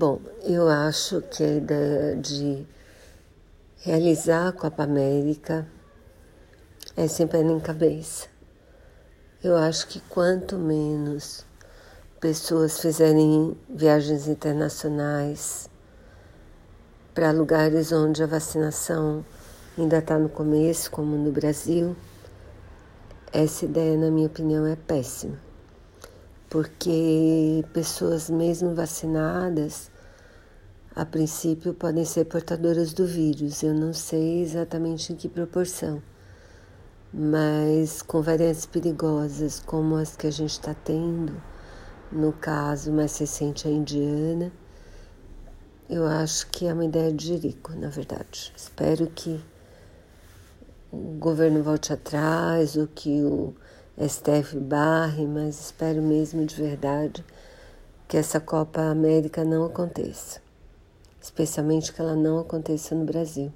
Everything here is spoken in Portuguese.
Bom, eu acho que a ideia de realizar a Copa América é sempre em cabeça. Eu acho que quanto menos pessoas fizerem viagens internacionais para lugares onde a vacinação ainda está no começo, como no Brasil, essa ideia, na minha opinião, é péssima porque pessoas mesmo vacinadas, a princípio, podem ser portadoras do vírus. Eu não sei exatamente em que proporção, mas com variantes perigosas como as que a gente está tendo, no caso mais recente a indiana, eu acho que é uma ideia de Jerico, na verdade. Espero que o governo volte atrás, ou que o STF barre, mas espero mesmo de verdade que essa Copa América não aconteça, especialmente que ela não aconteça no Brasil.